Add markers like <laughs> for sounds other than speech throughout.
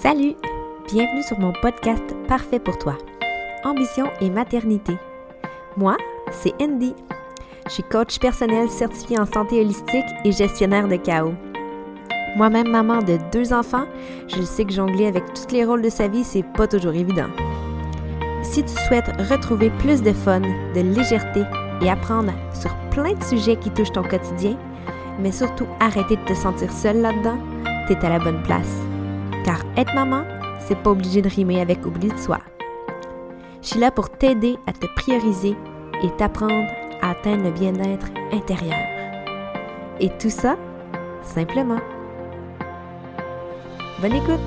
Salut! Bienvenue sur mon podcast Parfait pour toi. Ambition et maternité. Moi, c'est Andy. Je suis coach personnel certifié en santé holistique et gestionnaire de chaos. Moi-même maman de deux enfants, je sais que jongler avec tous les rôles de sa vie, c'est pas toujours évident. Si tu souhaites retrouver plus de fun, de légèreté et apprendre sur plein de sujets qui touchent ton quotidien, mais surtout arrêter de te sentir seule là-dedans, t'es à la bonne place. Car être maman, c'est pas obligé de rimer avec oubli de soi. Je suis là pour t'aider à te prioriser et t'apprendre à atteindre le bien-être intérieur. Et tout ça, simplement. Bonne écoute!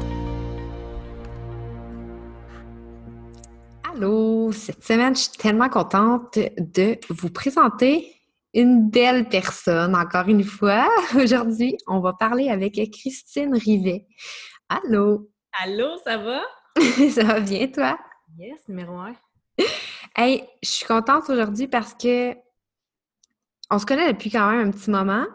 Allô! Cette semaine, je suis tellement contente de vous présenter une belle personne, encore une fois. <laughs> Aujourd'hui, on va parler avec Christine Rivet. Allô! Allô, ça va? <laughs> ça va bien, toi? Yes, numéro un. Hey, je suis contente aujourd'hui parce que on se connaît depuis quand même un petit moment.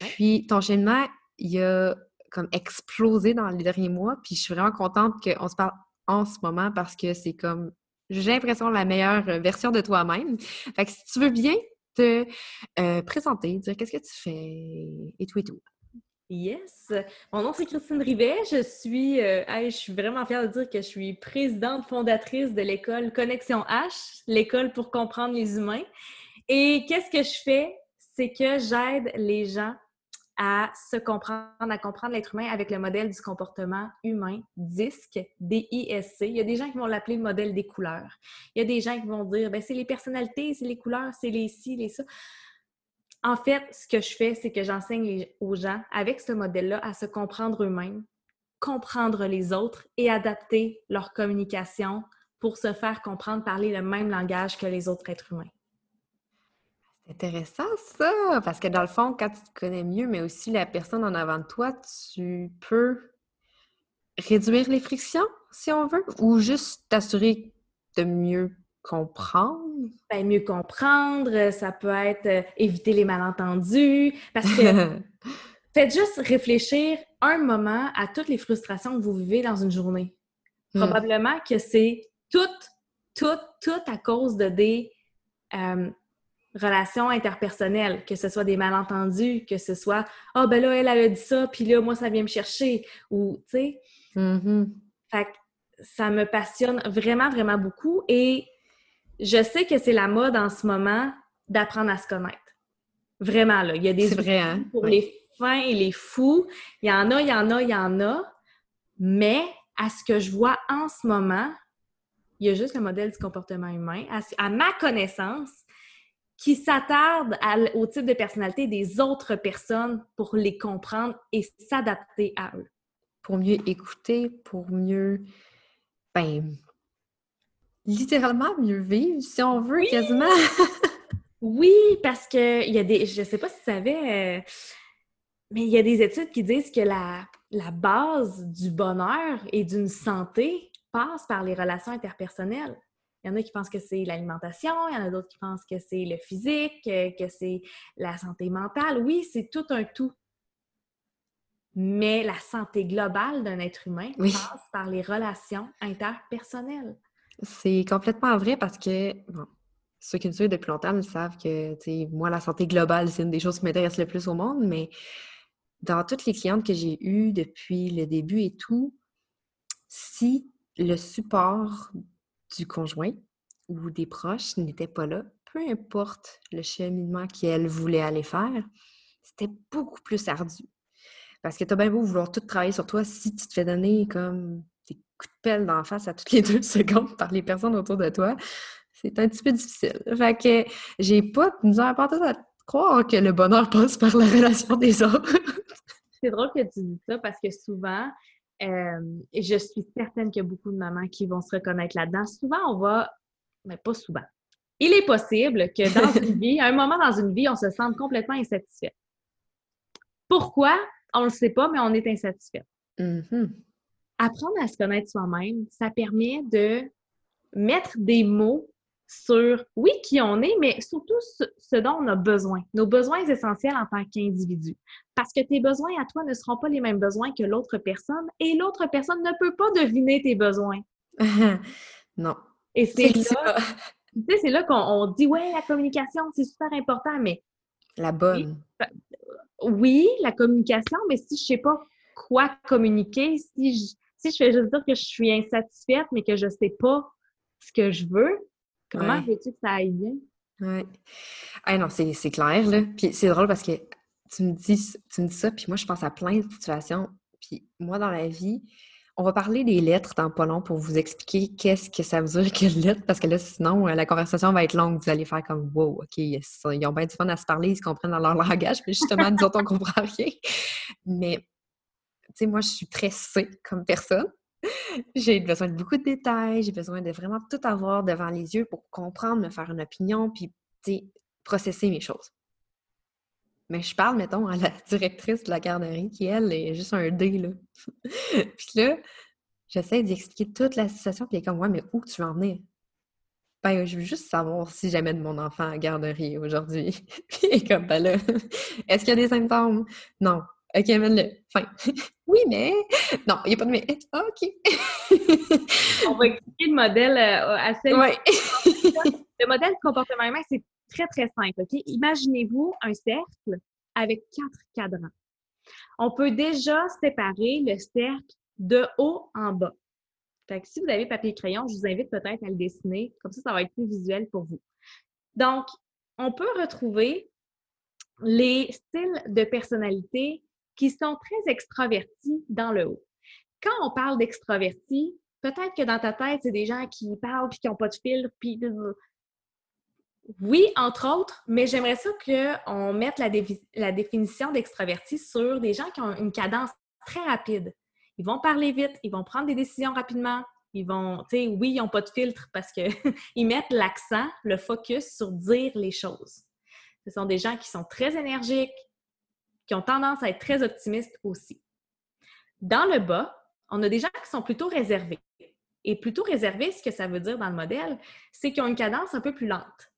Puis ton cheminement, il a comme explosé dans les derniers mois. Puis je suis vraiment contente qu'on se parle en ce moment parce que c'est comme, j'ai l'impression, la meilleure version de toi-même. Fait que si tu veux bien te euh, présenter, dire qu'est-ce que tu fais et tout et tout. Yes. Mon nom, c'est Christine Rivet. Je suis, euh, je suis vraiment fière de dire que je suis présidente fondatrice de l'école Connexion H, l'école pour comprendre les humains. Et qu'est-ce que je fais? C'est que j'aide les gens à se comprendre, à comprendre l'être humain avec le modèle du comportement humain, DISC, D-I-S-C. Il y a des gens qui vont l'appeler le modèle des couleurs. Il y a des gens qui vont dire, ben c'est les personnalités, c'est les couleurs, c'est les ci, les ça. En fait, ce que je fais, c'est que j'enseigne aux gens, avec ce modèle-là, à se comprendre eux-mêmes, comprendre les autres et adapter leur communication pour se faire comprendre, parler le même langage que les autres êtres humains. C'est intéressant ça, parce que dans le fond, quand tu te connais mieux, mais aussi la personne en avant de toi, tu peux réduire les frictions, si on veut, ou juste t'assurer de mieux comprendre? Ben, mieux comprendre, ça peut être euh, éviter les malentendus, parce que <laughs> faites juste réfléchir un moment à toutes les frustrations que vous vivez dans une journée. Hmm. Probablement que c'est tout, tout, tout à cause de des euh, relations interpersonnelles, que ce soit des malentendus, que ce soit « Ah, oh, ben là, elle, a dit ça, puis là, moi, ça vient me chercher », ou, tu sais. Mm-hmm. Fait que ça me passionne vraiment, vraiment beaucoup et je sais que c'est la mode en ce moment d'apprendre à se connaître. Vraiment, là. Il y a des vrai, hein? pour les fins et les fous. Il y en a, il y en a, il y en a. Mais à ce que je vois en ce moment, il y a juste le modèle du comportement humain, à, ma connaissance, qui s'attarde au type de personnalité des autres personnes pour les comprendre et s'adapter à eux. Pour mieux écouter, pour mieux ben, littéralement mieux vivre, si on veut, quasiment. <laughs> oui, parce que il y a des. Je sais pas si tu savais, euh, mais il y a des études qui disent que la, la base du bonheur et d'une santé passe par les relations interpersonnelles. Il y en a qui pensent que c'est l'alimentation, il y en a d'autres qui pensent que c'est le physique, euh, que c'est la santé mentale. Oui, c'est tout un tout. Mais la santé globale d'un être humain passe par les relations interpersonnelles. C'est complètement vrai parce que, ceux qui me suivent depuis longtemps savent que, moi, la santé globale, c'est une des choses qui m'intéresse le plus au monde, mais dans toutes les clientes que j'ai eues depuis le début et tout, si le support du conjoint ou des proches n'était pas là, peu importe le cheminement qu'elle voulait aller faire, c'était beaucoup plus ardu. Parce que tu as bien beau vouloir tout travailler sur toi si tu te fais donner comme coup de pelle d'en face à toutes les deux <laughs> secondes par les personnes autour de toi, c'est un petit peu difficile. Fait que j'ai pas nous a à croire que le bonheur passe par la relation des autres. <laughs> c'est drôle que tu dis ça parce que souvent, euh, je suis certaine qu'il y a beaucoup de mamans qui vont se reconnaître là-dedans. Souvent, on va, mais pas souvent. Il est possible que dans <laughs> une vie, à un moment dans une vie, on se sente complètement insatisfait. Pourquoi? On ne le sait pas, mais on est insatisfait. Mm-hmm apprendre à se connaître soi-même, ça permet de mettre des mots sur, oui, qui on est, mais surtout ce, dont on a besoin, nos besoins essentiels en tant qu'individu. Parce que tes besoins à toi ne seront pas les mêmes besoins que l'autre personne et l'autre personne ne peut pas deviner tes besoins. <laughs> non. Et c'est là, <laughs> c'est là qu'on dit, ouais, la communication, c'est super important, mais. La bonne. Oui, la communication, mais si je sais pas quoi communiquer, si je, si je fais juste dire que je suis insatisfaite, mais que je sais pas ce que je veux, Comment veux-tu que ça aille bien? Oui. Ah non, c'est clair, là. Puis c'est drôle parce que tu me dis, tu me dis ça, puis moi, je pense à plein de situations. Puis moi, dans la vie, on va parler des lettres dans pas long pour vous expliquer qu'est-ce que ça veut dire que lettres, parce que là, sinon, euh, la conversation va être longue. Vous allez faire comme Wow, OK, ils ont bien du fun à se parler, ils se comprennent dans leur <laughs> langage, mais justement, nous autres, on comprend rien. Mais, sais, moi, je suis très comme personne <laughs> j'ai besoin de beaucoup de détails, j'ai besoin de vraiment tout avoir devant les yeux pour comprendre, me faire une opinion, puis processer mes choses. Mais je parle, mettons, à la <laughs> directrice de la garderie qui, elle, est juste un D, là. <laughs> puis là, j'essaie d'expliquer toute la situation, puis elle est comme, ouais, mais où tu veux en venir? Ben, je veux juste savoir si j'amène mon enfant à la garderie aujourd'hui. puis elle est comme, ben là, est-ce qu'il y a des symptômes? Non. OK, amène-le. Fin. <laughs> oui, mais. Non, il n'y a pas de mais. Ah, OK. <laughs> On va expliquer le modèle euh, assez. Oui. <laughs> le modèle comportement humain, c'est très, très simple. OK? Imaginez-vous un cercle avec quatre cadrans. On peut déjà séparer le cercle de haut en bas. Fait que si vous avez papier et crayon, je vous invite peut-être à le dessiner. Comme ça, ça va être plus visuel pour vous. Donc, on peut retrouver les styles de personnalité qui sont très extravertis dans le haut. Quand on parle d'extravertis, peut-être que dans ta tête, c'est des gens qui parlent puis qui n'ont pas de filtre, puis oui, entre autres, mais j'aimerais ça qu'on mette la, définition d'extraverti sur des gens qui ont une cadence très rapide. Ils vont parler vite, ils vont prendre des décisions rapidement, ils vont, tu sais, oui, ils n'ont pas de filtre parce qu'ils <laughs> mettent l'accent, le focus sur dire les choses. Ce sont des gens qui sont très énergiques, qui ont tendance à être très optimistes aussi. Dans le bas, on a des gens qui sont plutôt réservés. Et plutôt réservés, ce que ça veut dire dans le modèle, c'est qu'ils ont une cadence un peu plus lente.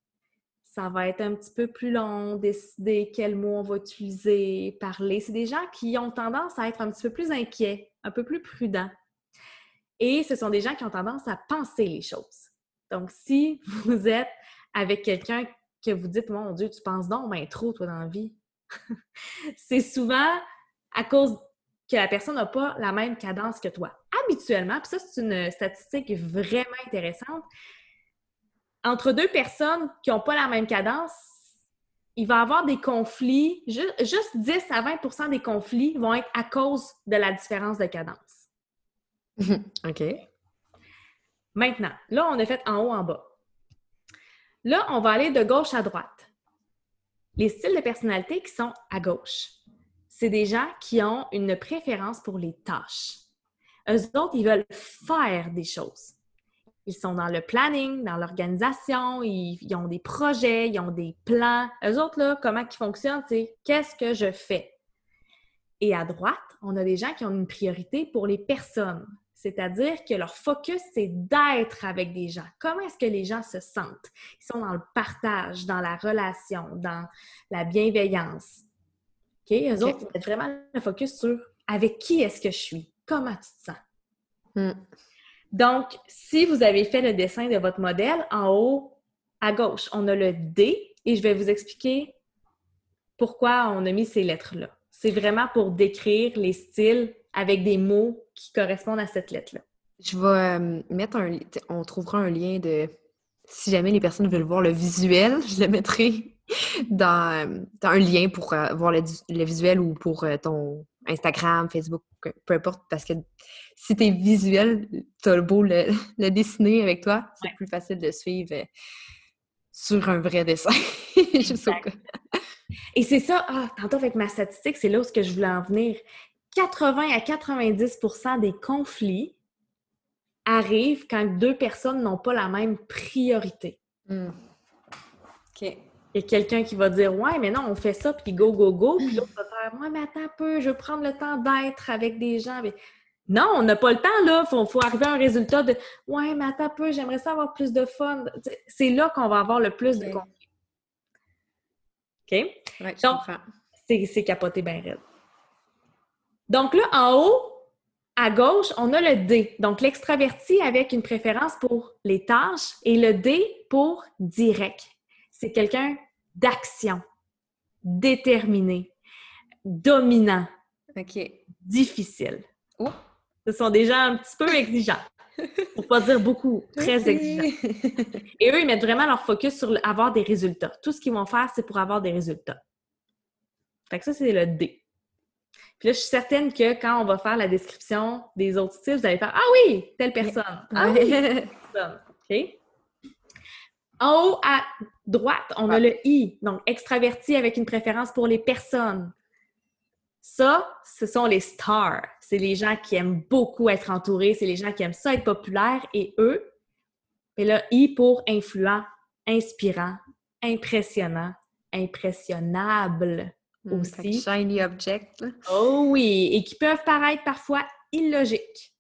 Ça va être un petit peu plus long, décider quel mot on va utiliser, parler. C'est des gens qui ont tendance à être un petit peu plus inquiets, un peu plus prudents. Et ce sont des gens qui ont tendance à penser les choses. Donc, si vous êtes avec quelqu'un que vous dites, mon Dieu, tu penses donc ben trop, toi, dans la vie, c'est souvent à cause que la personne n'a pas la même cadence que toi. Habituellement, puis ça, c'est une statistique vraiment intéressante, entre deux personnes qui n'ont pas la même cadence, il va y avoir des conflits, juste, 10 à 20% des conflits vont être à cause de la différence de cadence. <laughs> OK. Maintenant, là, on a fait en haut, en bas. Là, on va aller de gauche à droite les styles de personnalité qui sont à gauche. C'est des gens qui ont une préférence pour les tâches. Eux autres, ils veulent faire des choses. Ils sont dans le planning, dans l'organisation, ils, ont des projets, ils ont des plans. Eux autres, là, comment ils fonctionnent, c'est qu'est-ce que je fais? Et à droite, on a des gens qui ont une priorité pour les personnes. C'est-à-dire que leur focus, c'est d'être avec des gens. Comment est-ce que les gens se sentent? Ils sont dans le partage, dans la relation, dans la bienveillance. OK? Eux autres, ils vraiment le focus sur avec qui est-ce que je suis? Comment tu te sens? Hmm. Donc, si vous avez fait le dessin de votre modèle, en haut à gauche, on a le D et je vais vous expliquer pourquoi on a mis ces lettres-là. C'est vraiment pour décrire les styles avec des mots qui correspondent à cette lettre-là. Je vais euh, mettre un... On trouvera un lien de... Si jamais les personnes veulent voir le visuel, <laughs> je le mettrai dans, euh, un lien pour euh, voir le, visuel ou pour ton Instagram, Facebook, peu importe, parce que si tu es visuel, tu as le beau <laughs> le, dessiner avec toi, c'est plus facile de suivre sur un vrai dessin. <laughs> Et c'est ça, ah, tantôt avec ma statistique, c'est là où je voulais en venir. 80 à 90% des conflits arrivent quand deux personnes n'ont pas la même priorité. Hmm. OK. Il y a quelqu'un qui va dire Ouais, mais non, on fait ça, puis go, go, go. Puis l'autre va faire Ouais, mais attends un peu, je veux prendre le temps d'être avec des gens. Non, on n'a pas le temps, là. Il faut, arriver à un résultat de Ouais, mais attends un peu, j'aimerais ça avoir plus de fun. C'est là qu'on va avoir le plus de contenu. OK? Donc, c'est capoté bien raide. Donc là, en haut, à gauche, on a le D. Donc l'extraverti avec une préférence pour les tâches et le D pour direct. C'est quelqu'un d'action, déterminé, dominant, difficile. Oh. Ce sont des gens un petit peu exigeants. <laughs> Pour pas dire beaucoup, très exigeants. Et eux, ils mettent vraiment leur focus sur avoir des résultats. Tout ce qu'ils vont faire, c'est pour avoir des résultats. Fait que ça, c'est le D. Puis là, je suis certaine que quand on va faire la description des autres styles, vous allez faire Ah oui, telle personne. Ah oui, telle personne. OK? En haut à droite, on a le I, donc extraverti avec une préférence pour les personnes. Ça, ce sont les stars. C'est les gens qui aiment beaucoup être entourés, c'est les gens qui aiment ça être populaires et eux, et là, I pour influent, inspirant, impressionnant, impressionnable. Hmm, aussi. Shiny object. Oh oui, et qui peuvent paraître parfois illogiques.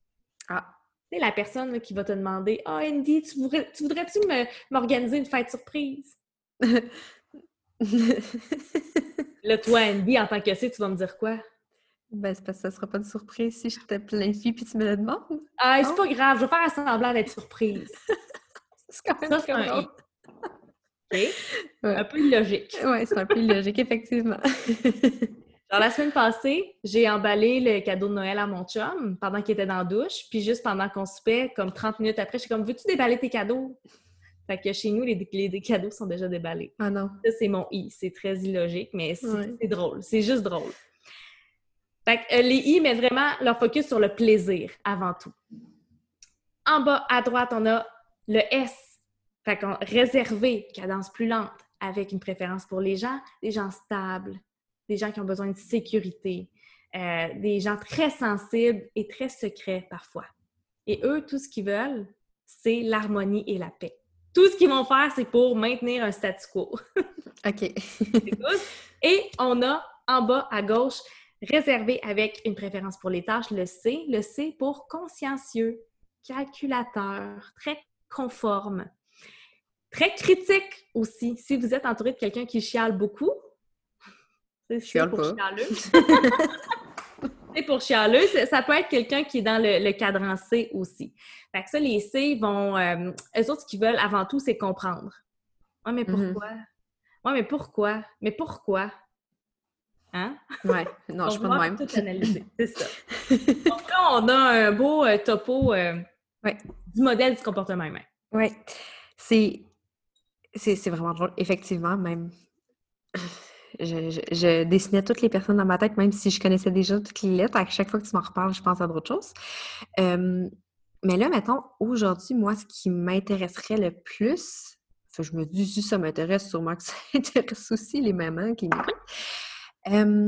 Ah. C'est la personne qui va te demander Ah, oh, Andy, tu voudrais-tu m'organiser une fête surprise? <laughs> Là, toi, Andy, en tant que c'est, tu vas me dire quoi? Ben, c'est parce que ça sera pas de surprise si je te planifie puis tu me le demandes. Ah, c'est pas grave, je vais faire semblant d'être surprise. <laughs> c'est quand même ça, un peu illogique. Oui, c'est un peu illogique, effectivement. <laughs> Genre, la semaine passée, j'ai emballé le cadeau de Noël à mon chum pendant qu'il était dans la douche. Puis juste pendant qu'on se fait, comme 30 minutes après, je suis comme, veux-tu déballer tes cadeaux? Fait que chez nous, les, les, cadeaux sont déjà déballés. Ah non. Ça, c'est mon i. C'est très illogique, mais c'est drôle. C'est juste drôle. Fait que euh, les i mettent vraiment leur focus sur le plaisir avant tout. En bas à droite, on a le S fait qu'on réservé, cadence plus lente, avec une préférence pour les gens, des gens stables, des gens qui ont besoin de sécurité, euh, des gens très sensibles et très secrets parfois. Et eux, tout ce qu'ils veulent, c'est l'harmonie et la paix. Tout ce qu'ils vont faire, c'est pour maintenir un statu quo. <laughs> OK. et on a en bas à gauche, réservé avec une préférence pour les tâches, le C. Le C pour consciencieux, calculateur, très conforme, Très critique aussi. Si vous êtes entouré de quelqu'un qui chiale beaucoup, <laughs> <laughs> c'est pour chialeux. c'est pour chialeux. Ça peut être quelqu'un qui est dans le, cadran C aussi. Fait que ça, les C vont. Euh, eux autres, ce qu'ils veulent avant tout, c'est comprendre. Ouais, mais mm-hmm. pourquoi? Ouais, mais pourquoi? Mais pourquoi? Hein? Ouais, non, je suis pas de même. Tout analyser. <laughs> C'est ça. Donc là, on a un beau euh, topo euh, du modèle du comportement humain. Oui. C'est c'est vraiment drôle. Effectivement, même. Je, dessinais toutes les personnes dans ma tête, même si je connaissais déjà toutes les lettres. À chaque fois que tu m'en reparles, je pense à d'autres choses. mais là, mettons, aujourd'hui, moi, ce qui m'intéresserait le plus, je me dis si ça m'intéresse, sûrement que ça <laughs> intéresse aussi les mamans qui m'écoutent.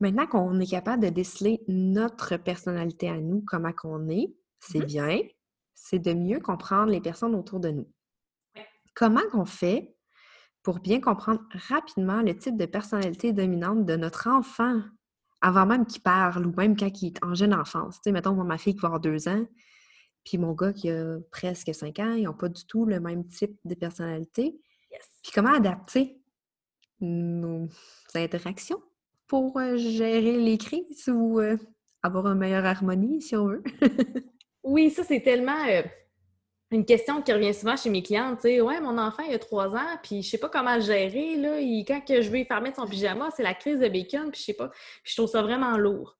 maintenant qu'on est capable de déceler notre personnalité à nous, comment qu'on est, c'est mmh bien. C'est de mieux comprendre les personnes autour de nous. Comment on fait pour bien comprendre rapidement le type de personnalité dominante de notre enfant avant même qu'il parle ou même quand il est en jeune enfance? Tu sais, mettons, moi, ma fille qui va avoir deux ans, puis mon gars qui a presque cinq ans, ils n'ont pas du tout le même type de personnalité. Puis comment adapter nos interactions pour euh, gérer les crises ou euh, avoir une meilleure harmonie, si on veut? <laughs> oui, ça, c'est tellement... Euh, une question qui revient souvent chez mes clientes, sais, ouais, mon enfant, il a trois ans, puis je sais pas comment le gérer, là. quand que je vais faire mettre son pyjama, c'est la crise de bacon, puis je sais pas. Puis je trouve ça vraiment lourd.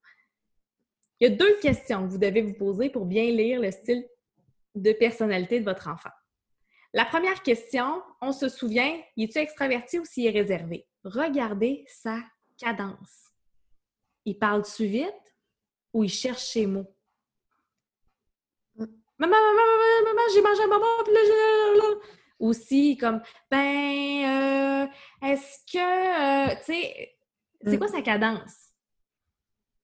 Il y a deux questions que vous devez vous poser pour bien lire le style de personnalité de votre enfant. La première question, on se souvient, est-il extraverti ou s'il est réservé? Regardez sa cadence. Il parle-tu vite ou il cherche ses mots? Maman, maman, maman, j'ai mangé un bonbon, puis là, j'ai... Aussi, comme, ben, euh, est-ce que, euh, tu sais, c'est quoi sa cadence?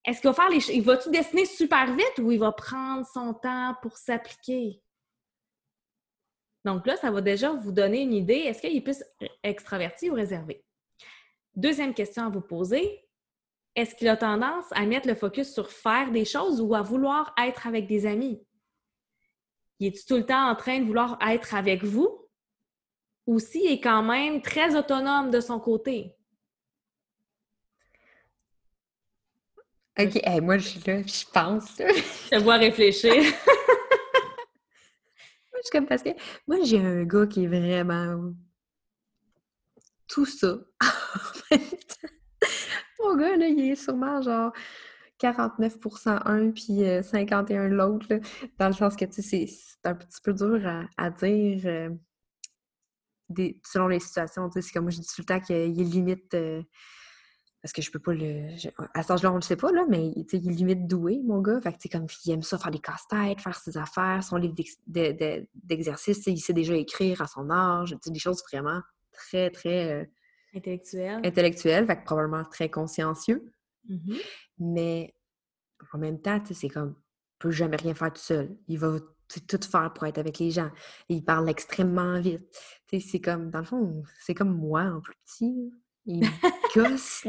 Est-ce qu'il va faire les... Il va-tu dessiner super vite ou il va prendre son temps pour s'appliquer? Donc là, ça va déjà vous donner une idée. Est-ce qu'il est plus extraverti ou réservé? Deuxième question à vous poser. est-ce qu'il a tendance à mettre le focus sur faire des choses ou à vouloir être avec des amis? Il est tout le temps en train de vouloir être avec vous? Ou s'il est quand même très autonome de son côté? OK, moi, je suis là, je pense. je te vois réfléchir. <laughs> moi, je suis comme parce que moi, j'ai un gars qui est vraiment tout ça <laughs> Mon gars, là, il est sûrement genre 49% un puis 51 euh, l'autre, dans le sens que, tu sais, c'est un petit peu dur à, dire euh, des, selon les situations. C'est comme moi, je dis tout le temps qu'il est limite... Euh, parce que je peux pas le... à cet âge-là, on le sait pas, là, mais il est limite doué, mon gars. Fait que, tu comme, il aime ça, faire des casse-têtes, faire ses affaires, son livre d'exercice, il sait déjà écrire à son âge, des choses vraiment très, très... Intellectuel. Intellectuel, fait que probablement très consciencieux. Mm-hmm. Mais en même temps, c'est comme, il peut jamais rien faire tout seul. Il va tout faire pour être avec les gens. il parle extrêmement vite. C'est comme, dans le fond, c'est comme moi en plus petit. Il gosse.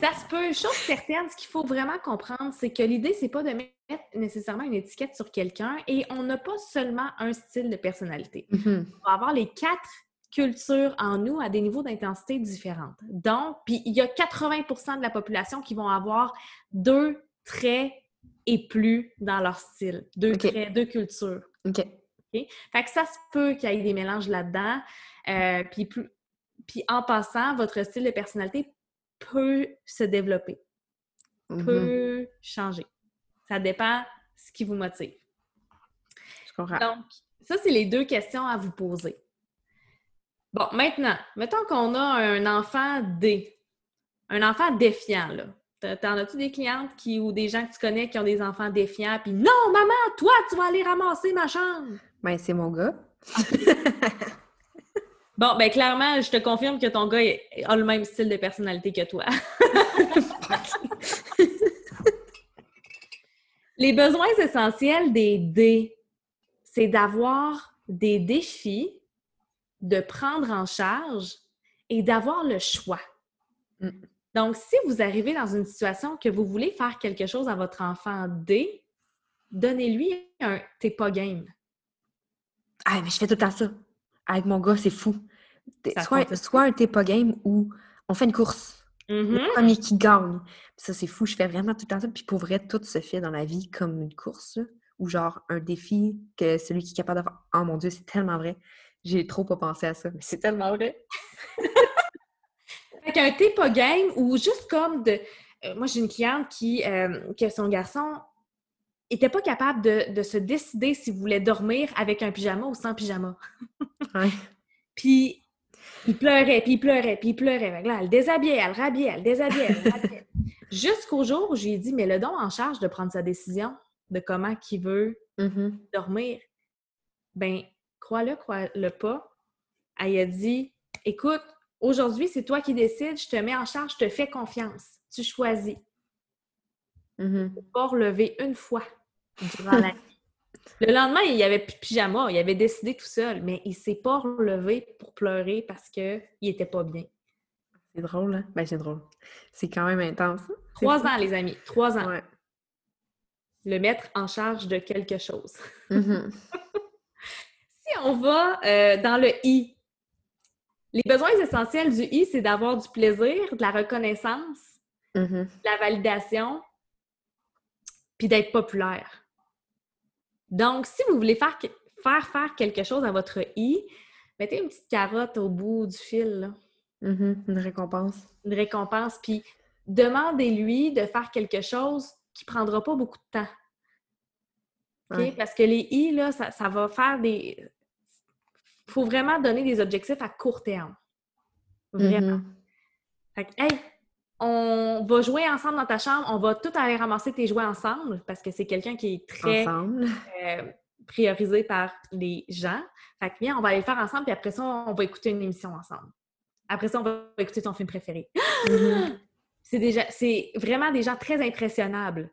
ça se peut. Chose certaine, ce qu'il faut vraiment comprendre, c'est que l'idée, c'est pas de mettre nécessairement une étiquette sur quelqu'un et on n'a pas seulement un style de personnalité. <laughs> Mm-hmm. On va avoir les quatre culture en nous à des niveaux d'intensité différents. Donc, puis il y a 80% de la population qui vont avoir deux traits et plus dans leur style, deux traits, deux cultures. OK. Fait que ça se peut qu'il y ait des mélanges là-dedans. Euh, puis, puis en passant, votre style de personnalité peut se développer, mm-hmm. peut changer. Ça dépend ce qui vous motive. Je comprends. Donc, ça, c'est les deux questions à vous poser. Bon, maintenant, mettons qu'on a un enfant D, un enfant défiant, là. T'en as-tu des clientes qui, ou des gens que tu connais qui ont des enfants défiants, puis non, maman, toi, tu vas aller ramasser ma chambre? Ben, c'est mon gars. <laughs> bon, ben, clairement, je te confirme que ton gars a le même style de personnalité que toi. <laughs> Les besoins essentiels des D, c'est d'avoir des défis de prendre en charge et d'avoir le choix. Mm. Donc, si vous arrivez dans une situation que vous voulez faire quelque chose à votre enfant D, donnez-lui un t'es pas game. Ah, mais je fais tout le temps ça. Avec mon gars, c'est fou. Soit, soit, un t'es pas game ou on fait une course. Le mm-hmm. premier qui gagne. Ça, c'est fou. Je fais vraiment tout le temps ça. Puis pour vrai, tout se fait dans la vie comme une course. Ou genre un défi que celui qui est capable de faire. Oh mon Dieu, c'est tellement vrai. J'ai trop pas pensé à ça, mais c'est tellement vrai. fait qu'un t'es pas game ou juste comme de. Euh, moi, j'ai une cliente qui, euh, que son garçon était pas capable de, se décider s'il voulait dormir avec un pyjama ou sans pyjama. <laughs> Puis il pleurait, puis il pleurait, puis il pleurait. là, elle déshabillait, elle rhabillait, elle déshabillait, elle rhabillait. <laughs> Jusqu'au jour où je lui ai dit, mais le don en charge de prendre sa décision de comment qu'il veut mm-hmm. dormir. Ben, crois-le, crois-le pas, elle a dit Écoute, aujourd'hui, c'est toi qui décides, je te mets en charge, je te fais confiance. Tu choisis. Mm Pas relever une fois durant la nuit. Le lendemain, il n'y avait plus de pyjama, il avait décidé tout seul, mais il ne s'est pas relevé pour pleurer parce qu'il n'était pas bien. C'est drôle, hein? Ben, c'est drôle. C'est quand même intense. Hein? Trois ans, les amis. Trois ans. Le mettre en charge de quelque chose. Mm <laughs> on va euh, dans le I, les besoins essentiels du I, c'est d'avoir du plaisir, de la reconnaissance, mm-hmm. de la validation, puis d'être populaire. Donc, si vous voulez faire, faire faire quelque chose à votre I, mettez une petite carotte au bout du fil. Mm-hmm. Une récompense. Une récompense, puis demandez-lui de faire quelque chose qui ne prendra pas beaucoup de temps. Parce que les I, là, ça va faire des faut vraiment donner des objectifs à court terme. Vraiment. Mm-hmm. Fait que, hey, on va jouer ensemble dans ta chambre, on va tout aller ramasser tes jouets ensemble parce que c'est quelqu'un qui est très euh, priorisé par les gens. Fait que viens, on va aller le faire ensemble, puis après ça, on va écouter une émission ensemble. Après ça, on va écouter ton film préféré. Mm-hmm. <gasps> c'est déjà, c'est vraiment des gens très impressionnables.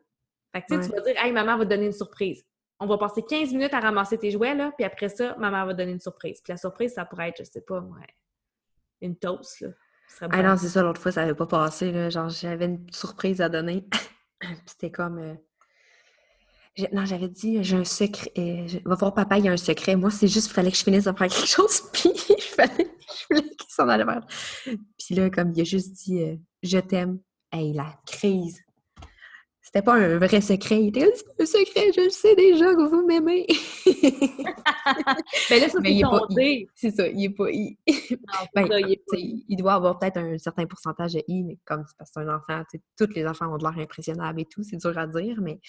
Fait que, tu vas dire, hey, maman va te donner une surprise on va passer 15 minutes à ramasser tes jouets, là, puis après ça, maman va donner une surprise. Puis la surprise, ça pourrait être, je sais pas, moi, une toast, là. Ah non, c'est ça, l'autre fois, ça n'avait pas passé. Là. Genre, j'avais une surprise à donner. <coughs> Puis c'était comme. euh, Non, j'avais dit, j'ai un secret. euh, je- Va voir papa, il y a un secret. Moi, c'est juste qu'il fallait que je finisse de faire quelque chose. <laughs> Puis il fallait. Je voulais qu'il s'en allait faire. Puis là, comme il a juste dit, euh, je t'aime. Hey, la crise. C'était pas un vrai secret. Il était c'est un secret, je le sais déjà que vous m'aimez. <laughs> Ben là, ça, Mais il est pas- c'est ça, il est pas. Il, Non, <laughs> Ben, ça, il est doit avoir peut-être un certain pourcentage de I, mais comme c'est parce que c'est un enfant, tous les enfants ont de l'air impressionnables et tout, c'est dur à dire, mais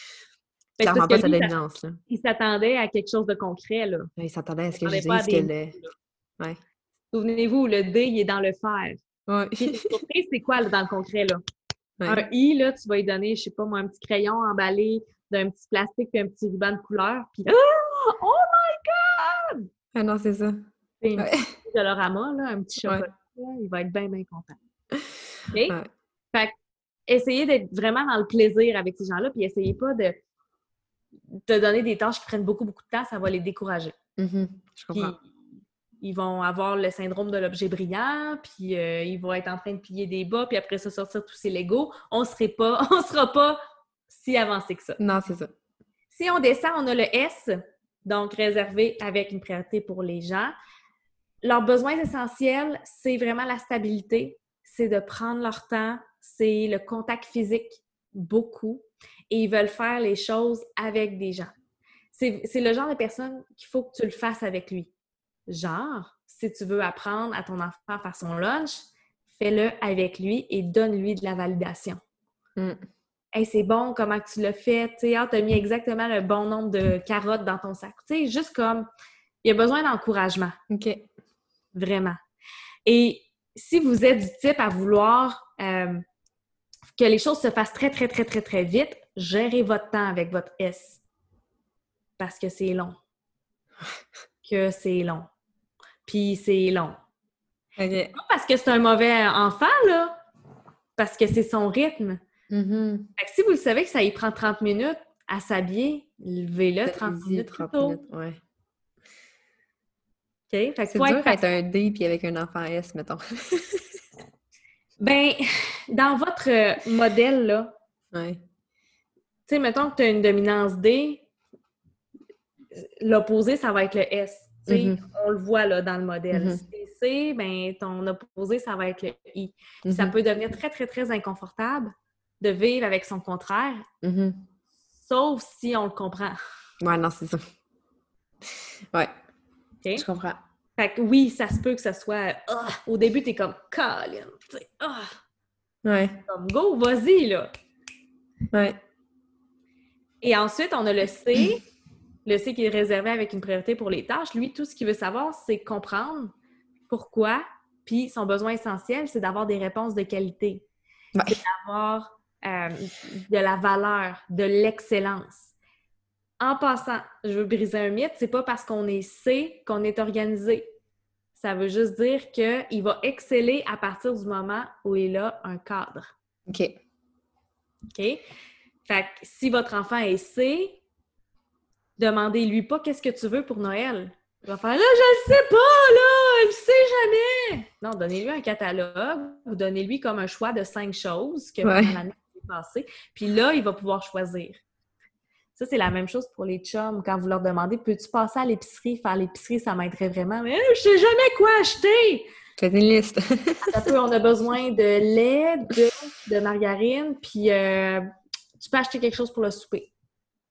Ben, clairement pas sa dominance. Là. il s'attendait à quelque chose de concret, là. Il s'attendait à ce que je dise que des le. Ouais. Souvenez-vous, le D, il est dans le fer. Ouais. <laughs> C'est quoi dans le concret, là? Ouais. Un I, là, tu vas lui donner, je sais pas moi, un petit crayon emballé d'un petit plastique puis un petit ruban de couleur. Puis, ah! oh Ah non, c'est ça. C'est une Ouais. petite là, un petit chocolat. Il va être bien, bien content. <laughs> OK? Ouais. Fait que, essayez d'être vraiment dans le plaisir avec ces gens-là, puis essayez pas de te donner des tâches qui prennent beaucoup, beaucoup de temps, ça va les décourager. Mhm, Je Puis, comprends. Ils vont avoir le syndrome de l'objet brillant, puis euh, ils vont être en train de plier des bas, puis après ça, sortir tous ces Legos. On serait pas, <laughs> on sera pas si avancé que ça. Non, c'est ça. Si on descend, on a le S, donc réservé avec une priorité pour les gens. Leurs besoins essentiels, c'est vraiment la stabilité, c'est de prendre leur temps, c'est le contact physique, beaucoup, et ils veulent faire les choses avec des gens. C'est c'est le genre de personne qu'il faut que tu le fasses avec lui. Genre, si tu veux apprendre à ton enfant à faire son lunch, fais-le avec lui et donne-lui de la validation. Mm. Hey, c'est bon, comment tu l'as fait? Tu ah, t'as mis exactement le bon nombre de carottes dans ton sac. Tu sais, juste comme, il y a besoin d'encouragement, OK. vraiment. Et si vous êtes du type à vouloir euh, que les choses se fassent très, très, très, très, très vite, gérez votre temps avec votre S. Parce que c'est long. <laughs> Que c'est long. Puis c'est long. Pas parce que c'est un mauvais enfant, là. Parce que c'est son rythme. Mhm. Fait que si vous le savez que ça y prend 30 minutes à s'habiller, levez-le 30 Allez-y, minutes plus 30 tôt. minutes, ouais. OK? Fait que C'est dur être un D puis avec un enfant S, mettons. <laughs> Ben, dans votre modèle, là, ouais. tu sais, mettons que tu as une dominance D, l'opposé, ça va être le S. Mhm. on le voit là dans le modèle. Mhm. Si C, ben, ton opposé, ça va être le I. Ça Mhm. peut devenir très, très, très inconfortable de vivre avec son contraire, sauf si on le comprend. Ouais, non, c'est ça. Ouais, OK? je comprends. Fait que oui, ça se peut que ça soit. Ah! au début, t'es comme Colin, ah! Ouais, comme go, vas-y, là. ouais. Et ensuite, on a le C, le C qui est réservé avec une priorité pour les tâches. Lui, tout ce qu'il veut savoir, c'est comprendre pourquoi, puis son besoin essentiel, c'est d'avoir des réponses de qualité, Ouais. d'avoir euh, de la valeur, de l'excellence. En passant, je veux briser un mythe, c'est pas parce qu'on est C qu'on est organisé. Ça veut juste dire qu'il va exceller à partir du moment où il a un cadre. OK. OK? Fait que si votre enfant est C, demandez-lui pas qu'est-ce que tu veux pour Noël. Il va faire là, je le sais pas, là, je sais jamais. Non, donnez-lui un catalogue ou donnez-lui comme un choix de cinq choses que Ouais. l'année passée. Puis là, il va pouvoir choisir. Ça, c'est la même chose pour les chums. Quand vous leur demandez Peux-tu passer à l'épicerie, faire l'épicerie, ça m'aiderait vraiment. Mais je sais jamais quoi acheter. Faites une liste. Peu, on a besoin de lait, de, de margarine, puis euh, tu peux acheter quelque chose pour le souper.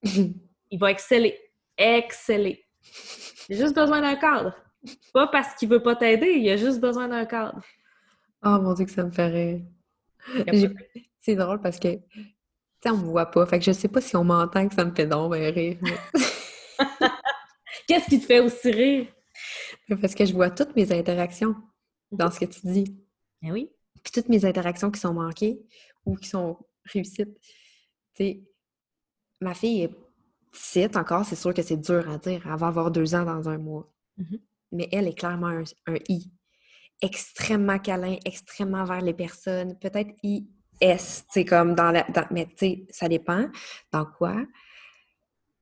<laughs> Il va exceller. Exceller. Il a juste besoin d'un cadre. Pas parce qu'il veut pas t'aider, il a juste besoin d'un cadre. oh mon Dieu, que ça me pas- C'est drôle parce que, tu sais, on me voit pas. Fait que je sais pas si on m'entend que ça me fait donc ben rire. mais- <laughs> Qu'est-ce qui te fait aussi rire? Parce que je vois toutes mes interactions dans ce que tu dis. Ben oui. Puis toutes mes interactions qui sont manquées ou qui sont réussites. Tu sais, ma fille est petite encore, c'est sûr que c'est dur à dire. Elle va avoir deux ans dans un mois. Mhm. Mais elle est clairement un, un I. Extrêmement câlin, extrêmement vers les personnes. Peut-être IS, tu sais, comme dans la. dans- mais tu sais, ça dépend. Dans quoi?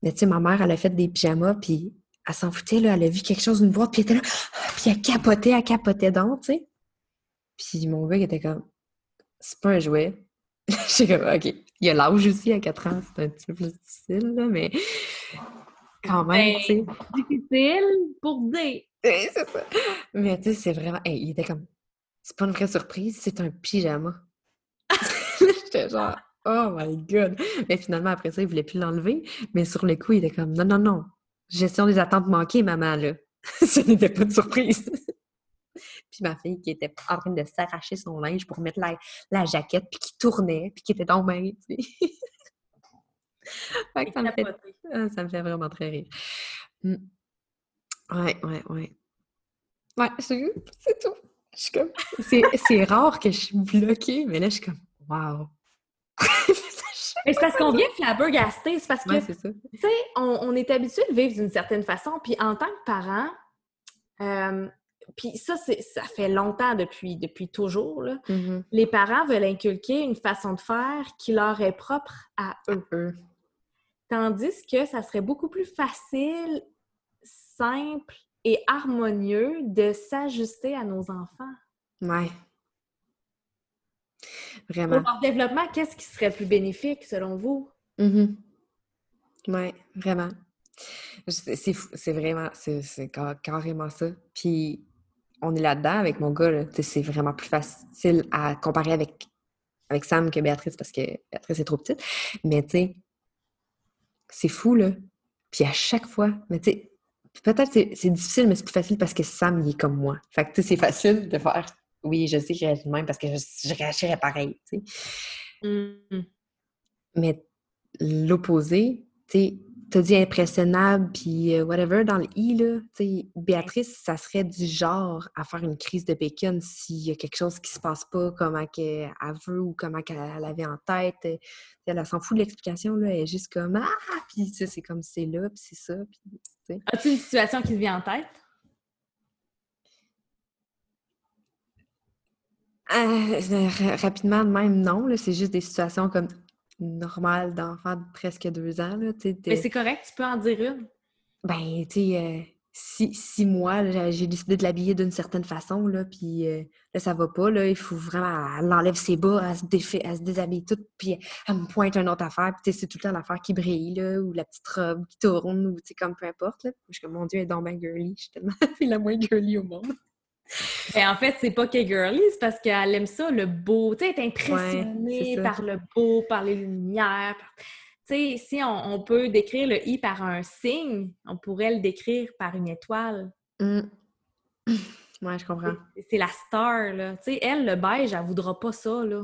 Mais tu sais, ma mère, elle a fait des pyjamas, puis elle s'en foutait, là. Elle a vu quelque chose, une boîte, puis elle était là. Puis elle capotait, elle capotait donc, tu sais. Puis mon gars, il était comme, c'est pas un jouet. <laughs> J'étais comme, OK. Il a l'âge aussi à 4 ans, c'est un petit peu plus difficile, là, mais quand même, Ben, tu sais. Difficile pour dire. Oui, c'est ça. Mais tu sais, c'est vraiment. Hey, il était comme. C'est pas une vraie surprise, c'est un pyjama. <laughs> J'étais genre, oh my god. Mais finalement, après ça, il voulait plus l'enlever. Mais sur le coup, il était comme, non, non, non. Gestion des attentes manquées, maman, là. <laughs> Ce n'était pas de surprise. Puis ma fille qui était en train de s'arracher son linge pour mettre la, la jaquette, puis qui tournait, puis qui était dans main, tu sais. <laughs> Fait que ça me fait ah, ça me fait vraiment très rire. Mm. Ouais, ouais, ouais. Ouais, c'est tout. Je suis comme... C'est rare que je suis bloquée, mais là, je suis comme, wow. <laughs> Mais c'est parce qu'on vient flabbergaster. C'est parce que ouais. Tu sais, on, on est habitué de vivre d'une certaine façon, puis en tant que parent, euh, puis ça, ça fait longtemps depuis, depuis toujours, là, Mhm. les parents veulent inculquer une façon de faire qui leur est propre à eux. Eux. Tandis que ça serait beaucoup plus facile, simple et harmonieux de s'ajuster à nos enfants. Ouais. Pour Vraiment. leur développement, qu'est-ce qui serait plus bénéfique selon vous? Mhm. Ouais, vraiment. Je- C'est vraiment, c'est c'est ca- carrément ça. Puis, on est là-dedans avec mon gars, là. C'est vraiment plus facile à comparer avec, avec Sam que Béatrice parce que Béatrice est trop petite. Mais tu sais, c'est fou, là. Puis à chaque fois, mais tu sais, peut-être c'est c'est difficile, mais c'est plus facile parce que Sam, il est comme moi. Fait que tu sais, c'est facile de faire, oui, je sais que je réagis de même parce que je, je réagirais pareil, tu sais. Mm. Mais l'opposé, tu sais, t'as dit impressionnable, puis euh, whatever, dans le i, là, tu sais, Béatrice, ça serait du genre à faire une crise de bacon s'il y a quelque chose qui se passe pas comme elle, qu'elle veut ou comment qu'elle elle avait en tête. Euh, Elle, elle s'en fout de l'explication, là, elle est juste comme « Ah! » Puis c'est comme c'est là, puis c'est ça, puis. As-tu une situation qui te vient en tête? Euh, ra- rapidement, de même, non, là, c'est juste des situations comme normales d'enfants de presque deux ans, là, Mais c'est correct, tu peux en dire une. Ben, tu sais, euh, si, si moi, là, j'ai décidé de l'habiller d'une certaine façon, là, puis euh, là, ça va pas, là, il faut vraiment, elle enlève ses bas, elle se, défait, elle se déshabille toute, puis elle me pointe une autre affaire, puis tu sais, c'est tout le temps l'affaire qui brille, là, ou la petite robe qui tourne, ou tu sais, comme peu importe, là. Je suis comme, mon Dieu, elle est donc bien girly, je suis tellement <laughs> la moins girly au monde. Ben, en fait, c'est pas qu'elle est girly, c'est parce qu'elle aime ça, le beau. Tu sais, elle est impressionnée par le beau, par les lumières. par- Tu sais, si on, on peut décrire le i par un signe, on pourrait le décrire par une étoile. Hum. <laughs> Ouais, je comprends. C'est- la star, là. Tu sais, elle, le beige, elle voudra pas ça, là.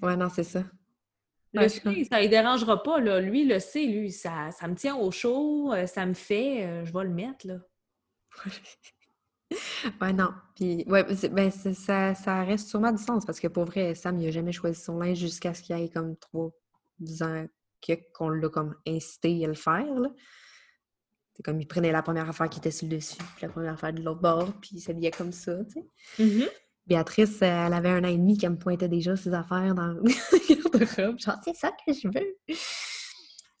Ouais, non, c'est ça. Le Ouais, je sait, ça ne dérangera pas, là. Lui, le sait, lui, ça, ça me tient au chaud, euh, ça me fait, euh, je vais le mettre, là. <laughs> <laughs> Ouais, non. Puis, ouais, ben, ça, ça reste sûrement du sens parce que pour vrai, Sam, il a jamais choisi son linge jusqu'à ce qu'il ait comme trois ans qu'on l'a comme incité à le faire, là. C'est comme il prenait la première affaire qui était sur le dessus, puis la première affaire de l'autre bord, puis il s'habillait comme ça, tu sais. Béatrice, euh, elle avait un an et demi qu'elle me pointait déjà ses affaires dans <laughs> le garde-robe. Genre, c'est ça que je veux.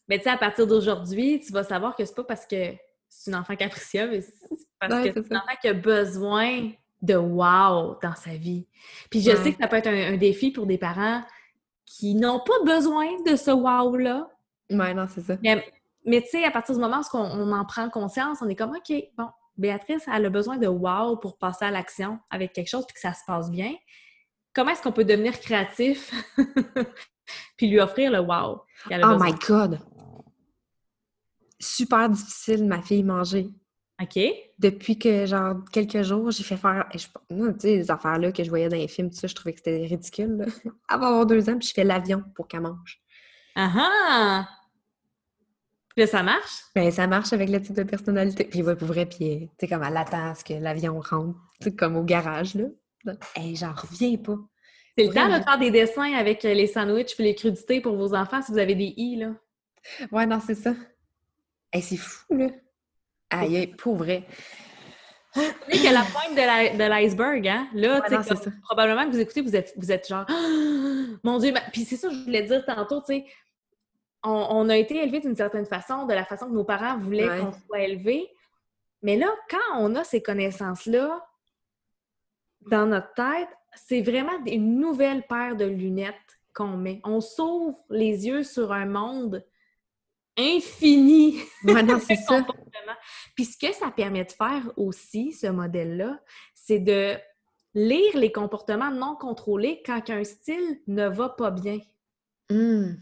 Mais tu sais, à partir d'aujourd'hui, tu vas savoir que c'est pas parce que c'est une enfant capricieuse, mais c'est parce Ouais, que c'est enfant qui a besoin de wow dans sa vie. Puis je Ouais. sais que ça peut être un, un défi pour des parents qui n'ont pas besoin de ce wow-là. Ouais, non, c'est ça. Mais, mais tu sais, à partir du moment où on, on en prend conscience, on est comme, OK, bon, Béatrice, elle a besoin de wow pour passer à l'action avec quelque chose puis que ça se passe bien. Comment est-ce qu'on peut devenir créatif <laughs> puis lui offrir le wow Oh besoin? my God! Super difficile, ma fille, manger. OK? Depuis que, genre, quelques jours, j'ai fait faire. je- Moi, tu sais, les affaires-là que je voyais dans les films, tout ça, je trouvais que c'était ridicule. Là. <laughs> Va avoir deux ans, puis je fais l'avion pour qu'elle mange. Ah ah! Puis ça marche? Ben, ça marche avec le type de personnalité. Puis, ouais, pour vrai, puis, tu sais, comme elle attend à ce que l'avion rentre, tu sais, comme au garage, là. Hey, j'en reviens pas. C'est le temps de faire des dessins avec euh, les sandwichs puis les crudités pour vos enfants si vous avez des i, là. Ouais, non, c'est ça. Hey, c'est fou, là. Aïe, pour vrai. Savez que la pointe de l'iceberg, hein? Là, Ouais, tu sais, non, c'est comme- probablement que vous écoutez, vous êtes, vous êtes genre, Ah! <gasps> mon Dieu, ben- puis c'est ça que je voulais dire tantôt, tu sais, on, on a été élevés d'une certaine façon, de la façon que nos parents voulaient Ouais. qu'on soit élevés. Mais là, quand on a ces connaissances-là, dans notre tête, c'est vraiment une nouvelle paire de lunettes qu'on met. On s'ouvre les yeux sur un monde infini. Ouais, <laughs> c'est ça. Puis ce que ça permet de faire aussi, ce modèle-là, c'est de lire les comportements non contrôlés quand un style ne va pas bien. Mmh.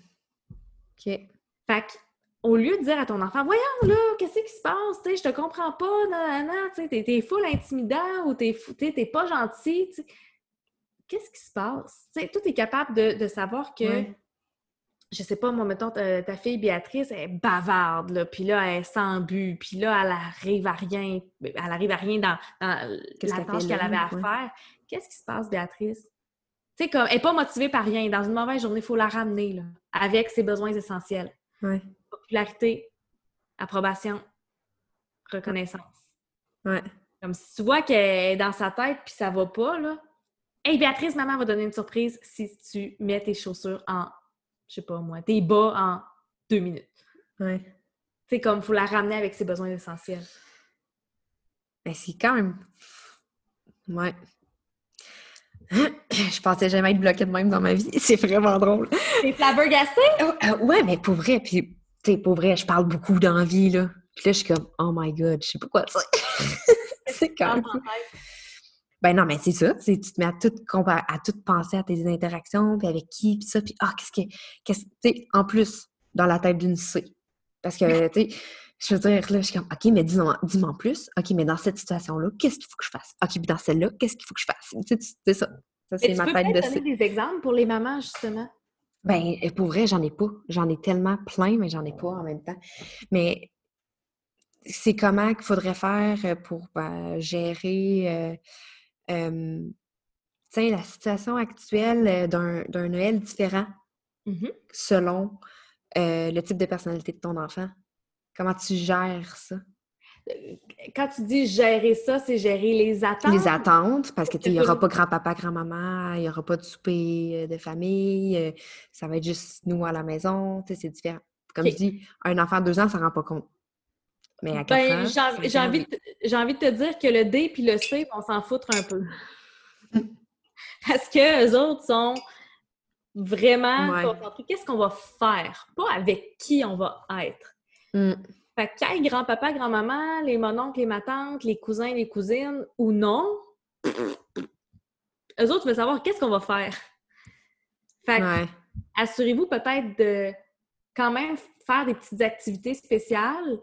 OK. Fait au lieu de dire à ton enfant, voyons là, qu'est-ce qui se passe? je te comprends pas, non, non, tu t'es, es full intimidant ou t'es, t'es pas gentil. Qu'est-ce qui se passe? T'sais, toi, tu es capable de, savoir que, je sais pas, moi, mettons, ta, fille Béatrice, elle est bavarde, là, puis là, elle s'en but, puis là, elle arrive à rien, elle arrive à rien dans, la tâche qu'elle avait à faire. Qu'est-ce qui se passe, Béatrice? Tu sais, comme, elle n'est pas motivée par rien. Dans une mauvaise journée, il faut la ramener, là, avec ses besoins essentiels. Popularité, approbation, reconnaissance. Ouais. Comme si tu vois qu'elle est dans sa tête puis ça va pas, là. Hey Béatrice, maman va donner une surprise si tu mets tes chaussures en, je sais pas moi, tes bas en deux minutes. Ouais. C'est comme, faut la ramener avec ses besoins essentiels. Mais c'est quand même. Ouais. <clears throat> je pensais jamais être bloquée de même dans ma vie. <laughs> C'est vraiment drôle. C'est flabbergasté? Oh, euh, ouais, mais pour vrai, puis, tu sais, pour vrai, je parle beaucoup d'envie, là. Puis là, je suis comme, oh my god, je sais pas quoi <laughs> c'est quand même. Ben non, mais c'est ça. Tu te mets à tout, à tout penser à tes interactions, puis avec qui, puis ça, puis ah, qu'est-ce que. Qu'est-ce, tu sais, en plus, dans la tête d'une C. Parce que, tu sais, je veux dire, là, je suis comme, OK, mais dis-moi dis en plus. OK, mais dans cette situation-là, qu'est-ce qu'il faut que je fasse? OK, puis dans celle-là, qu'est-ce qu'il faut que je fasse? C'est ça. Ça, c'est ma tête de donner des exemples pour les mamans, justement? Ben, pour vrai, j'en ai pas. J'en ai tellement plein, mais j'en ai pas en même temps. Mais c'est comment qu'il faudrait faire pour ben, gérer euh, la situation actuelle euh, d'un Noël différent mmh selon euh, le type de personnalité de ton enfant. Comment tu gères ça? Quand tu dis gérer ça, c'est gérer les attentes. Les attentes, parce qu'il n'y aura pas grand-papa, grand-maman, il n'y aura pas de souper de famille, ça va être juste nous à la maison, c'est différent. Comme je dis, un enfant de deux ans, ça ne rend pas compte. Mais à ben, J'ai envie, de, envie de te dire que le D puis le C, on s'en foutre un peu. <laughs> Parce que les autres sont vraiment concentrés. Qu'est-ce qu'on va faire? Pas avec qui on va être. Mm. Fait que grand-papa, grand-maman, les mononcles, les matantes, les cousins, les cousines ou non, eux autres veulent savoir qu'est-ce qu'on va faire. Fait assurez-vous peut-être de quand même faire des petites activités spéciales,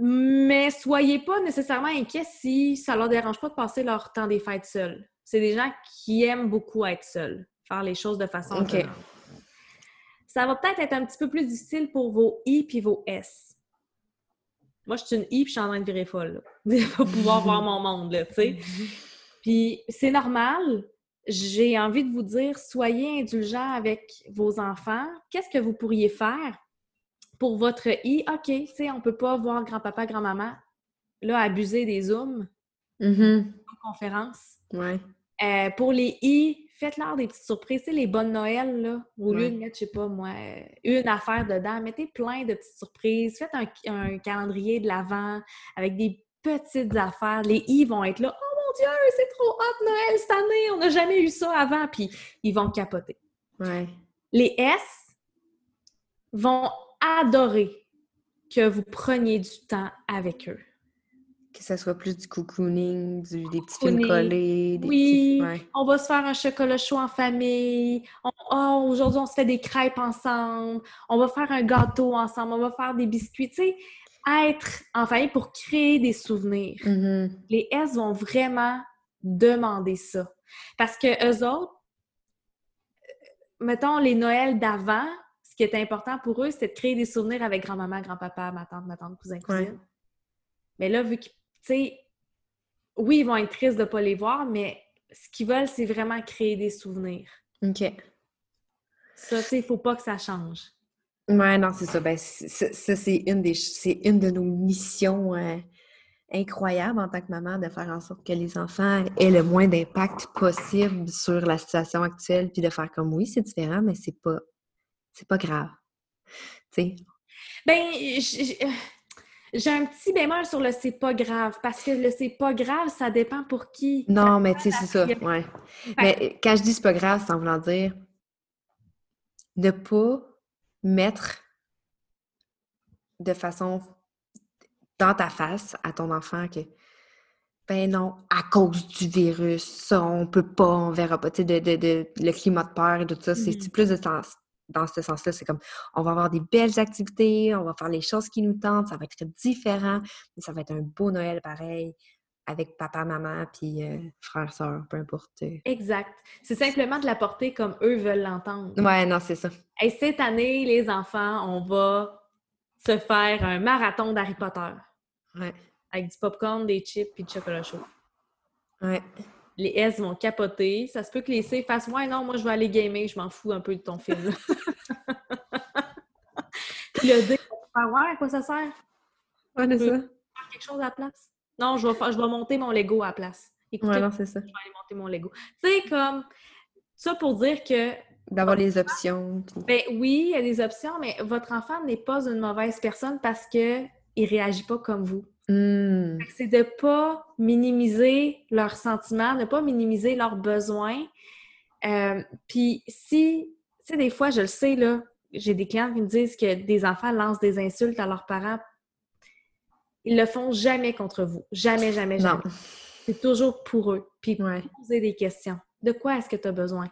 mais soyez pas nécessairement inquiets si ça leur dérange pas de passer leur temps des fêtes seuls. C'est des gens qui aiment beaucoup être seuls, faire les choses de façon okay. Ça va peut-être être un petit peu plus difficile pour vos I puis vos S. Moi, je suis une I puis je suis en train de virer folle. pour <laughs> pouvoir voir mon monde, là, tu sais. Puis c'est normal. J'ai envie de vous dire, soyez indulgents avec vos enfants. Qu'est-ce que vous pourriez faire pour votre I? OK, tu sais, on peut pas voir grand-papa, grand-maman. Là, abuser des Zooms, mm conférences. Ouais. Euh, pour les I, faites-leur des petites surprises. Tu sais, les bonnes Noël, là, au lieu de mettre, je sais pas moi, une affaire dedans, mettez plein de petites surprises. Faites un, calendrier de l'avant avec des petites affaires. Les I vont être là. Oh mon Dieu, c'est trop hot Noël cette année! On n'a jamais eu ça avant. Puis ils vont capoter. Ouais. Les S vont adorer que vous preniez du temps avec eux que ça soit plus du cocooning, du, des petits films collés. Des oui, on va se faire un chocolat chaud en famille. Oh, aujourd'hui, on se fait des crêpes ensemble. On va faire un gâteau ensemble. On va faire des biscuits. Tu sais, être en famille pour créer des souvenirs. Mm-hmm. Les S vont vraiment demander ça. Parce que eux autres, mettons les Noëls d'avant, qui était important pour eux, c'était de créer des souvenirs avec grand-maman, grand-papa, ma tante, ma tante, cousin, cousine. Mais là, vu qu'ils sais, oui, ils vont être tristes de ne pas les voir, mais ce qu'ils veulent, c'est vraiment créer des souvenirs. OK. Ça, tu sais, il ne faut pas que ça change. Ouais, non, c'est ça. Ben, ça, c'est une des c'est une de nos missions euh, incroyables en tant que maman de faire en sorte que les enfants aient le moins d'impact possible sur la situation actuelle, puis de faire comme oui, c'est différent, mais c'est pas c'est pas grave. Tu sais? Ben, J'ai un petit bémol sur le c'est pas grave, parce que le c'est pas grave, ça dépend pour qui. Non, mais tu sais, c'est ça, ouais. Mais quand je dis c'est pas grave, c'est en voulant dire ne pas mettre de façon dans ta face à ton enfant que ben non, à cause du virus, ça, on peut pas, on verra pas. Tu sais, de, de, de, le climat de peur et tout ça, c'est Mhm. plus de sens. Dans ce sens-là, c'est comme on va avoir des belles activités, on va faire les choses qui nous tentent, ça va être différent, mais ça va être un beau Noël pareil, avec papa, maman, puis euh, frère, soeur, peu importe. euh. Exact. C'est simplement de la porter comme eux veulent l'entendre. Ouais, non, c'est ça. Hey, cette année, les enfants, on va se faire un marathon d'Harry Potter Ouais, avec du popcorn, des chips puis du chocolat chaud. ouais. Les S vont capoter. Ça se peut que les C fassent Ouais, non, moi je vais aller gamer, je m'en fous un peu de ton film. <laughs> Puis le D va faire Ouais, à quoi ça sert? Ouais, c'est ça. Faire quelque chose à la place? Non, je vais, faire- je vais monter mon Lego à la place. Écoutez, Ouais, non, c'est ça. je vais aller monter mon Lego. Tu sais, comme ça pour dire que D'avoir les options. puis- Ben oui, il y a des options, mais votre enfant n'est pas une mauvaise personne parce que il réagit pas comme vous. Que C'est de pas minimiser leurs sentiments, de pas minimiser leurs besoins. Euh, Puis si, tu sais, des fois, je le sais, là, j'ai des clients qui me disent que des enfants lancent des insultes à leurs parents. Ils le font jamais contre vous. Jamais, jamais, jamais. C'est toujours pour eux. Puis Ouais. poser des questions. De quoi est-ce que tu as besoin?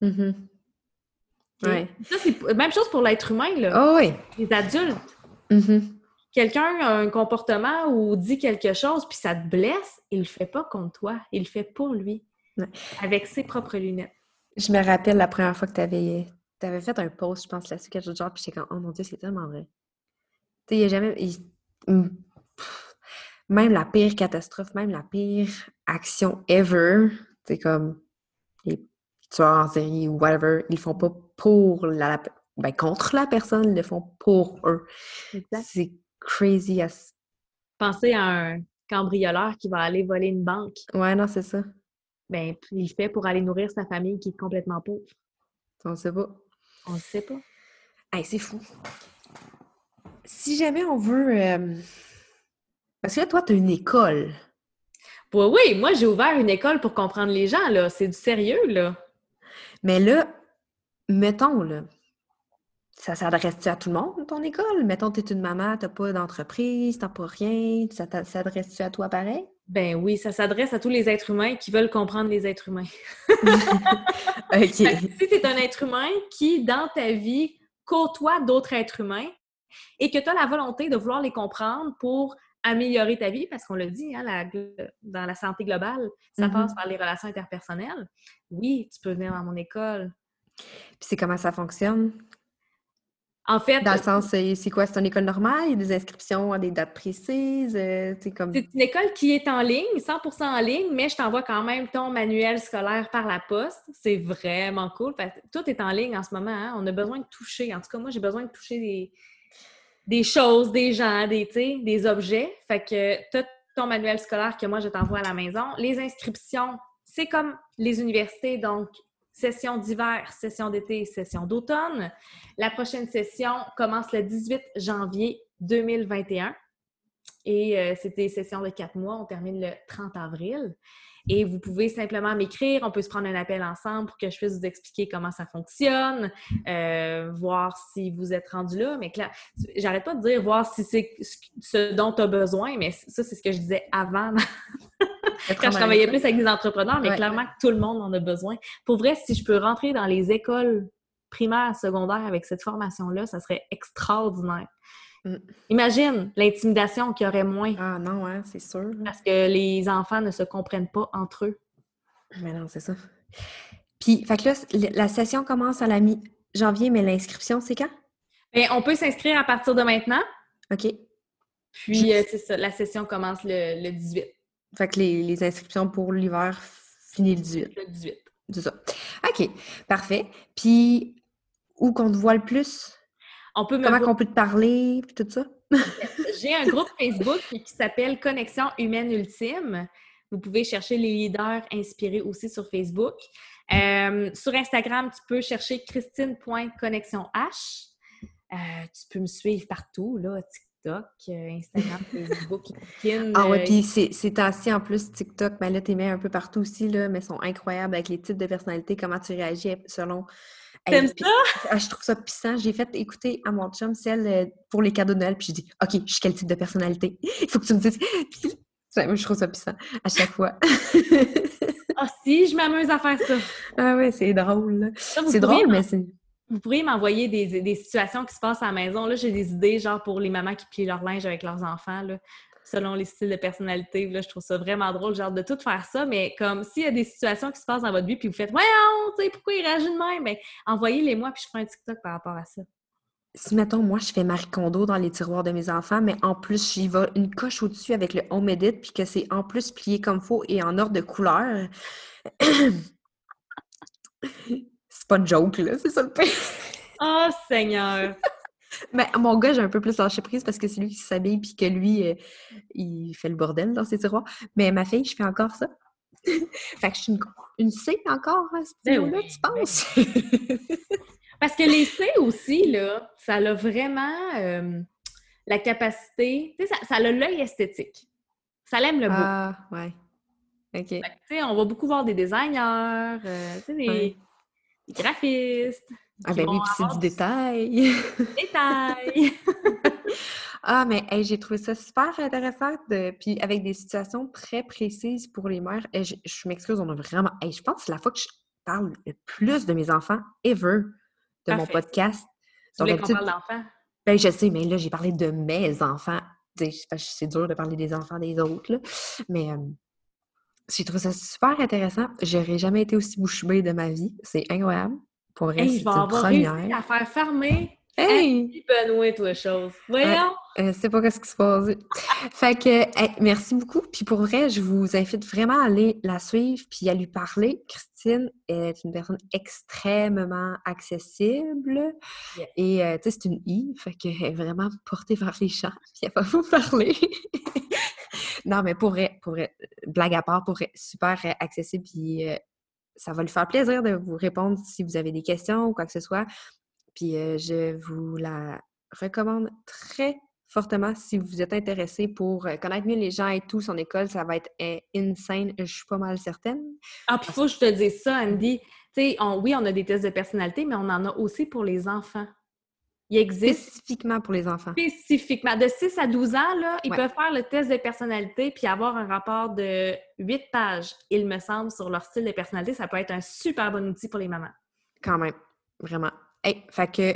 Mhm. Ouais. Ça, c'est même chose pour l'être humain, là. Oh oui. Les adultes. Mhm. Quelqu'un a un comportement ou dit quelque chose, puis ça te blesse, il le fait pas contre toi, il le fait pour lui, Ouais. avec ses propres lunettes. Je me rappelle la première fois que tu avais, fait un post, je pense, là-dessus, quelque chose de genre, puis j'étais comme, oh mon Dieu, c'est tellement vrai. Tu sais, il n'y a jamais. il- même la pire catastrophe, même la pire action ever, c'est comme les tueurs en série ou whatever, ils le font pas pour la. la- ben, contre la personne, ils le font pour eux. C'est crazy as. Pensez à un cambrioleur qui va aller voler une banque. Ouais, non, c'est ça. Ben, il le fait pour aller nourrir sa famille qui est complètement pauvre. On sait pas. On le sait pas. Hey, c'est fou. Si jamais on veut. euh, Parce que là, toi, tu as une école. Oui, oui, moi j'ai ouvert une école pour comprendre les gens, là. C'est du sérieux, là. Mais là, mettons, là, ça s'adresse-tu à tout le monde, ton école? Mettons, tu es une maman, tu pas d'entreprise, tu pas rien, ça s'adresse-tu à toi pareil? Ben oui, ça s'adresse à tous les êtres humains qui veulent comprendre les êtres humains. <laughs> OK. Si tu es un être humain qui, dans ta vie, côtoie d'autres êtres humains et que tu as la volonté de vouloir les comprendre pour améliorer ta vie, parce qu'on le dit, hein, la- dans la santé globale, ça Mhm. passe par les relations interpersonnelles. Oui, tu peux venir dans mon école. Puis c'est comment ça fonctionne? En fait, Dans le sens, c'est c'est quoi? C'est une école normale? Il y a des inscriptions à des dates précises? euh, sais, comme... c'est une école qui est en ligne, 100% en ligne, mais je t'envoie quand même ton manuel scolaire par la poste. C'est vraiment cool. Fait tout est en ligne en ce moment. hein. On a besoin de toucher. En tout cas, moi, j'ai besoin de toucher des, des choses, des gens, des, des objets. Fait que tu as ton manuel scolaire que moi, je t'envoie à la maison. Les inscriptions, c'est comme les universités, donc session d'hiver, session d'été, session d'automne. La prochaine session commence le 18 janvier 2021. Et euh, c'est des sessions de quatre mois. On termine le 30 avril. Et vous pouvez simplement m'écrire. On peut se prendre un appel ensemble pour que je puisse vous expliquer comment ça fonctionne, euh, voir si vous êtes rendu là. Mais clair, j'arrête pas de dire voir si c'est ce dont tu as besoin, mais ça, c'est ce que je disais avant <laughs> quand je travaillais plus avec des entrepreneurs, mais Ouais. clairement que tout le monde en a besoin. Pour vrai, si je peux rentrer dans les écoles primaires, secondaires avec cette formation-là, ça serait extraordinaire. Mm. Imagine l'intimidation qu'il y aurait moins Ah non, hein, c'est sûr. parce que les enfants ne se comprennent pas entre eux. Mais non, c'est ça. Puis, fait que là, la session commence à la mi-janvier, mais l'inscription, c'est quand? Mais on peut s'inscrire à partir de maintenant, OK. puis euh, c'est ça, la session commence le, le 18. Fait que les, les inscriptions pour l'hiver finissent le 18. Le 18. C'est ça. OK, parfait. Puis, où qu'on te voit le plus? On peut me Comment voir- qu'on peut te parler, puis tout ça? <laughs> J'ai un groupe Facebook qui s'appelle Connexion humaine ultime. Vous pouvez chercher les leaders inspirés aussi sur Facebook. Euh, sur Instagram, tu peux chercher christine.connexionh. Euh, tu peux me suivre partout, là, TikTok, euh, Instagram, <laughs> Facebook, LinkedIn. Ah ouais, euh, puis c'est assis en plus TikTok, mais là, t'es mis un peu partout aussi, là, mais sont incroyables avec les types de personnalités, comment tu réagis selon. T'aimes puis- ah, je trouve ça puissant. J'ai fait écouter à mon chum celle euh, pour les cadeaux de Noël, puis j'ai dit OK, je suis quel type de personnalité? <laughs> Il faut que tu me dises. Je trouve ça puissant à chaque fois. Ah si, je m'amuse à faire ça. <laughs> ah ouais, c'est drôle. Ça, C'est drôle, m'en- mais c'est. Vous pourriez m'envoyer des, des situations qui se passent à la maison. Là, j'ai des idées, genre pour les mamans qui plient leur linge avec leurs enfants, là, selon les styles de personnalité. Là, je trouve ça vraiment drôle, genre de tout faire ça. Mais comme s'il y a des situations qui se passent dans votre vie, puis vous faites Voyons, tu sais, pourquoi il réagit de même? Mais envoyez-les moi, puis je ferai un TikTok par rapport à ça. Si, mettons, moi, je fais Marie Kondo dans les tiroirs de mes enfants, mais en plus, j'y vais une coche au-dessus avec le Home Edit, puis que c'est en plus plié comme faut et en ordre de couleur. <clears throat> <laughs> c'est pas une joke, là, c'est ça le pire. Oh <laughs> Seigneur! <laughs> Mais mon gars, j'ai un peu plus lâché prise parce que c'est lui qui s'habille, puis que lui, euh, il fait le bordel dans ses tiroirs. Mais ma fille, je fais encore ça. <laughs> fait que je suis une, une C encore à ce Ben niveau-là, oui, tu ben penses? Parce que les C aussi, là, ça a vraiment euh, la capacité, tu sais, ça, ça a l'œil esthétique. Ça l'aime le beau. ah, ouais. OK. Fait que, tu sais, on va beaucoup voir des designers, euh, tu sais, des, Ouais. Des graphistes, Ah ben oui, puis c'est du détail. <laughs> détail. <laughs> Ah, mais hey, j'ai trouvé ça super intéressant, de... puis avec des situations très précises pour les mères. Et je, je m'excuse, on a vraiment... hey, je pense que c'est la fois que je parle le plus de mes enfants ever de mon podcast. Tu voulais Donc, qu'on d'habitude- parle d'enfants? Ben, je sais, mais là, j'ai parlé de mes enfants. C'est dur de parler des enfants des autres, là. Mais euh, j'ai trouvé ça super intéressant. J'aurais jamais été aussi bouche bée de ma vie. C'est incroyable. Pour vrai, Hey, c'est une première. à faire fermer Hey! Benoît, toi, chose. Voyons! Euh, c'est pas ce qui se passe. fait que, hey, merci beaucoup. Puis pour vrai, je vous invite vraiment à aller la suivre puis à lui parler. Christine est une personne extrêmement accessible. Et, euh, tu sais, c'est une I, fait qu'elle est vraiment portée vers les champs, puis elle va vous parler. <laughs> non, mais pour vrai, blague à part, pour vrai, super euh, accessible, puis euh, ça va lui faire plaisir de vous répondre si vous avez des questions ou quoi que ce soit. Puis euh, je vous la recommande très fortement si vous êtes intéressé pour connaître mieux les gens et tout. Son école, ça va être euh, insane, je suis pas mal certaine. Ah, puis faut que je te dise ça, Andy. Tu sais, oui, on a des tests de personnalité, mais on en a aussi pour les enfants. Il existe Spécifiquement pour les enfants. spécifiquement. De 6 à 12 ans, là, ils Ouais. peuvent faire le test de personnalité puis avoir un rapport de 8 pages, il me semble, sur leur style de personnalité. Ça peut être un super bon outil pour les mamans. Quand même, vraiment. Hey, fait que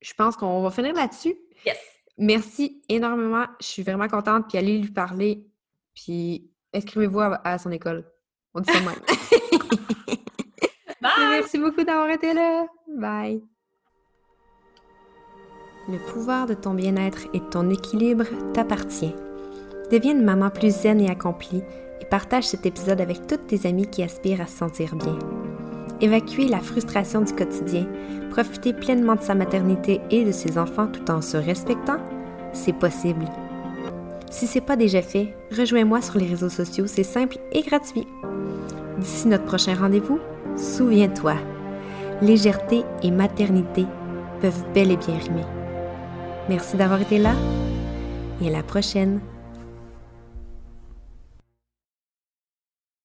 je pense qu'on va finir là-dessus. Yes! Merci énormément. Je suis vraiment contente. Puis allez lui parler. Puis inscrivez-vous à, à son école. On dit ça même. <laughs> Bye! <laughs> Merci beaucoup d'avoir été là. Bye. Le pouvoir de ton bien-être et de ton équilibre t'appartient. Deviens une maman plus zen et accomplie et partage cet épisode avec toutes tes amies qui aspirent à se sentir bien. Évacuer la frustration du quotidien, profiter pleinement de sa maternité et de ses enfants tout en se respectant, c'est possible. Si c'est pas déjà fait, rejoins-moi sur les réseaux sociaux, c'est simple et gratuit. D'ici notre prochain rendez-vous, souviens-toi, légèreté et maternité peuvent bel et bien rimer. Merci d'avoir été là et à la prochaine.